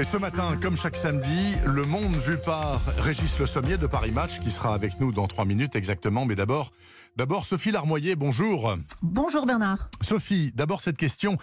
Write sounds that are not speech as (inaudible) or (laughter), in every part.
Et ce matin, comme chaque samedi, le monde vu par Régis Le Sommier de Paris Match qui sera avec nous dans trois minutes exactement. Mais d'abord, d'abord Sophie Larmoyer, bonjour. Bonjour Bernard. Sophie, d'abord cette question.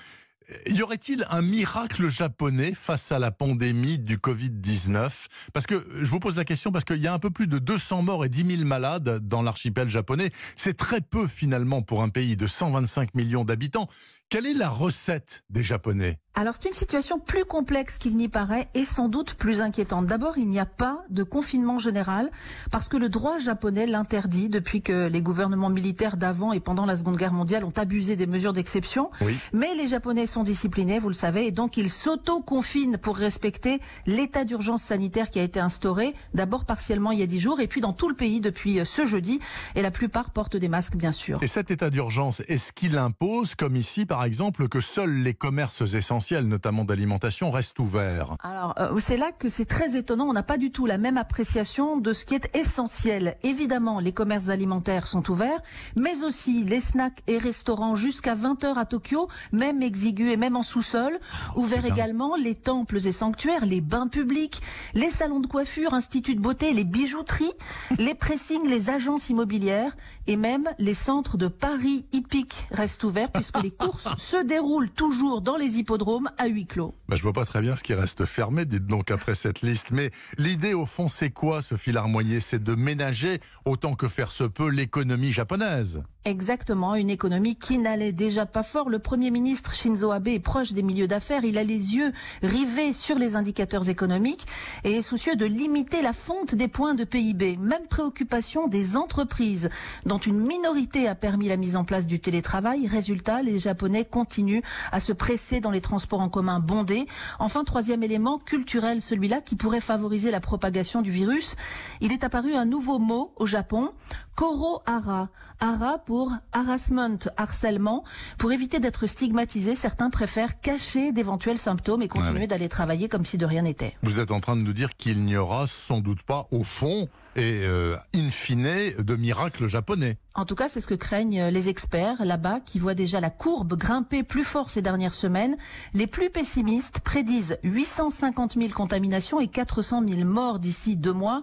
Y aurait-il un miracle japonais face à la pandémie du Covid-19 Parce que je vous pose la question parce qu'il y a un peu plus de 200 morts et 10 000 malades dans l'archipel japonais. C'est très peu finalement pour un pays de 125 millions d'habitants. Quelle est la recette des Japonais? Alors c'est une situation plus complexe qu'il n'y paraît et sans doute plus inquiétante. D'abord, il n'y a pas de confinement général parce que le droit japonais l'interdit depuis que les gouvernements militaires d'avant et pendant la Seconde Guerre mondiale ont abusé des mesures d'exception. Mais les Japonais sont disciplinés, vous le savez, et donc ils s'auto-confinent pour respecter l'état d'urgence sanitaire qui a été instauré, d'abord partiellement il y a dix jours et puis dans tout le pays depuis ce jeudi. Et la plupart portent des masques, bien sûr. Et cet état d'urgence, est-ce qu'il impose, comme ici par exemple, que seuls les commerces essentiels notamment d'alimentation, reste ouvert. Alors, euh, c'est là que c'est très étonnant. On n'a pas du tout la même appréciation de ce qui est essentiel. Évidemment, les commerces alimentaires sont ouverts, mais aussi les snacks et restaurants jusqu'à 20h à Tokyo, même exigus et même en sous-sol. Oh, ouverts également les temples et sanctuaires, les bains publics, les salons de coiffure, instituts de beauté, les bijouteries, (laughs) les pressings, les agences immobilières et même les centres de Paris hippiques restent ouverts puisque les courses (laughs) se déroulent toujours dans les hippodromes à huis clos. Bah, je vois pas très bien ce qui reste fermé, dites donc après cette liste. Mais l'idée au fond, c'est quoi, Sophie Larmoyer C'est de ménager autant que faire se peut l'économie japonaise. Exactement, une économie qui n'allait déjà pas fort. Le Premier ministre Shinzo Abe est proche des milieux d'affaires. Il a les yeux rivés sur les indicateurs économiques et est soucieux de limiter la fonte des points de PIB. Même préoccupation des entreprises, dont une minorité a permis la mise en place du télétravail. Résultat, les Japonais continuent à se presser dans les transports en commun bondés. Enfin, troisième élément culturel, celui-là qui pourrait favoriser la propagation du virus. Il est apparu un nouveau mot au Japon, Koro-hara. Hara pour harassment, harcèlement. Pour éviter d'être stigmatisé, certains préfèrent cacher d'éventuels symptômes et continuer d'aller travailler comme si de rien n'était. Vous êtes en train de nous dire qu'il n'y aura sans doute pas, au fond et euh, in fine, de miracle japonais. En tout cas, c'est ce que craignent les experts là-bas qui voient déjà la courbe grimper plus fort ces dernières semaines. Les plus pessimistes prédisent 850 000 contaminations et 400 000 morts d'ici deux mois.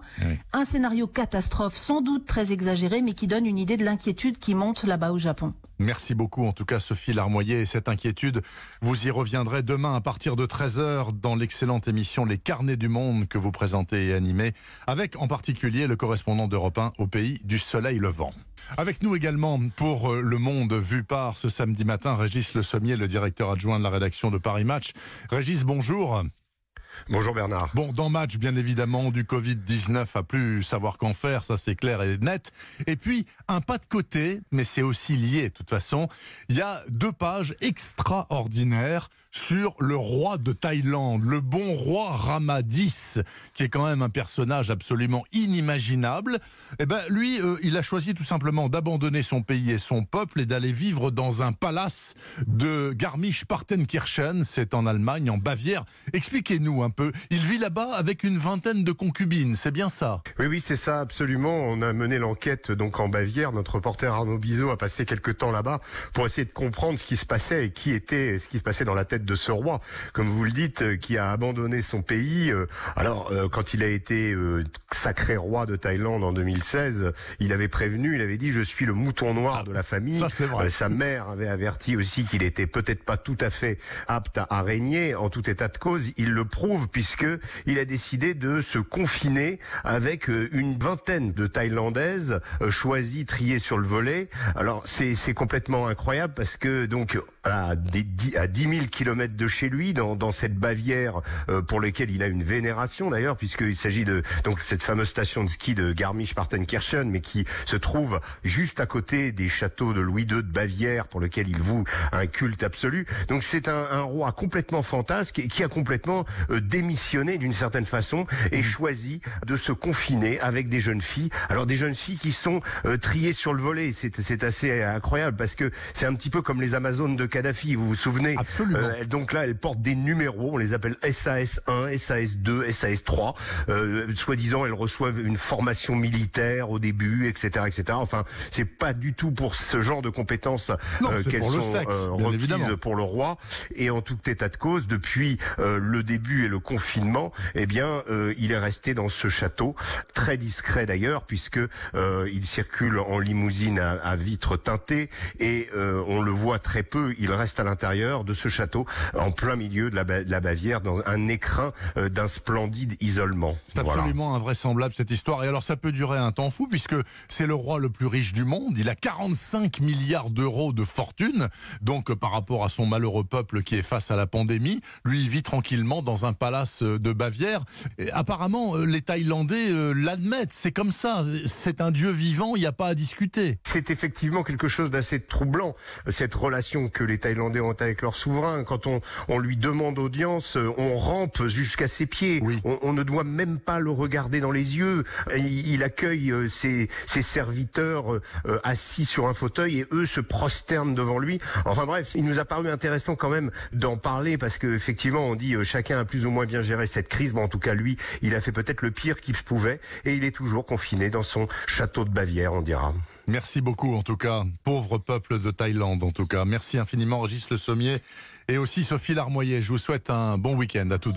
Un scénario catastrophe sans doute très exagéré, mais qui donne une idée de l'inquiétude qui monte là-bas au Japon. Merci beaucoup en tout cas Sophie Larmoyer et cette inquiétude. Vous y reviendrez demain à partir de 13h dans l'excellente émission Les Carnets du Monde que vous présentez et animez avec en particulier le correspondant d'Europe 1 au pays du soleil levant. Avec nous également pour euh, Le Monde vu par ce samedi matin, Régis Le Sommier, le directeur adjoint de la rédaction de Paris Match. Régis, bonjour. Bonjour Bernard. Bon, dans match, bien évidemment, du Covid-19 à plus savoir qu'en faire, ça c'est clair et net. Et puis, un pas de côté, mais c'est aussi lié de toute façon, il y a deux pages extraordinaires sur le roi de Thaïlande, le bon roi Rama X, qui est quand même un personnage absolument inimaginable. Eh ben, lui, euh, il a choisi tout simplement d'abandonner son pays et son peuple et d'aller vivre dans un palace de Garmisch-Partenkirchen, c'est en Allemagne, en Bavière. Expliquez-nous un peu. Il vit là-bas avec une vingtaine de concubines, c'est bien ça Oui, oui, c'est ça, absolument. On a mené l'enquête donc en Bavière. Notre reporter Arnaud Bizot a passé quelques temps là-bas pour essayer de comprendre ce qui se passait et qui était ce qui se passait dans la tête de ce roi, comme vous le dites, euh, qui a abandonné son pays. Euh, alors, euh, quand il a été sacré roi de Thaïlande en 2016, il avait prévenu, il avait dit je suis le mouton noir de la famille. Ça c'est vrai. sa mère avait averti aussi qu'il était peut-être pas tout à fait apte à, régner. En tout état de cause, il le prouve puisque il a décidé de se confiner avec une vingtaine de Thaïlandaises choisies, triées sur le volet. Alors c'est complètement incroyable parce que donc à, des, à 10 000 kilomètres de chez lui, dans, dans cette Bavière euh, pour laquelle il a une vénération d'ailleurs, puisqu'il s'agit de donc cette fameuse station de ski de Garmisch-Partenkirchen, mais qui se trouve juste à côté des châteaux de Louis II de Bavière, pour lequel il voue un culte absolu. Donc c'est un, un, roi complètement fantasque et qui a complètement euh, démissionné d'une certaine façon et choisi de se confiner avec des jeunes filles. Alors des jeunes filles qui sont euh, triées sur le volet, c'est assez incroyable parce que c'est un petit peu comme les Amazones de Kadhafi, vous vous souvenez? Absolument. Euh, donc là, elles portent des numéros, on les appelle SAS 1, SAS 2, SAS 3. Euh, Soi-disant, elles reçoivent une formation militaire au début, etc., etc. Enfin, c'est pas du tout pour ce genre de compétences euh, qu'elles sont euh, requises pour le roi. Et en tout état de cause, depuis euh, le début et le confinement, eh bien, euh, il est resté dans ce château, très discret d'ailleurs, puisque euh, il circule en limousine à, à vitres teintées et euh, on le voit très peu. Il reste à l'intérieur de ce château, en plein milieu de la, de la Bavière, dans un écrin euh, d'un splendide isolement. C'est Voilà. absolument invraisemblable cette histoire. Et alors ça peut durer un temps fou puisque c'est le roi le plus riche du monde. Il a 45 milliards d'euros de fortune. Donc par rapport à son malheureux peuple qui est face à la pandémie, lui il vit tranquillement dans un palace euh, de Bavière. Et apparemment euh, les Thaïlandais euh, l'admettent. C'est comme ça. C'est un dieu vivant. Il n'y a pas à discuter. C'est effectivement quelque chose d'assez troublant, cette relation que les Thaïlandais ont avec leur souverain. Quand on, on lui demande audience, on rampe jusqu'à ses pieds. Oui. On, on ne doit même pas le regarder dans les yeux. Il, il accueille ses, ses serviteurs euh, assis sur un fauteuil et eux se prosternent devant lui. Enfin bref, il nous a paru intéressant quand même d'en parler parce que effectivement on dit euh, chacun a moins bien géré cette crise, mais en tout cas lui, il a fait peut-être le pire qu'il pouvait et il est toujours confiné dans son château de Bavière, on dira. Merci beaucoup en tout cas, pauvre peuple de Thaïlande en tout cas. Merci infiniment Régis Le Sommier et aussi Sophie Larmoyer. Je vous souhaite un bon week-end à tous.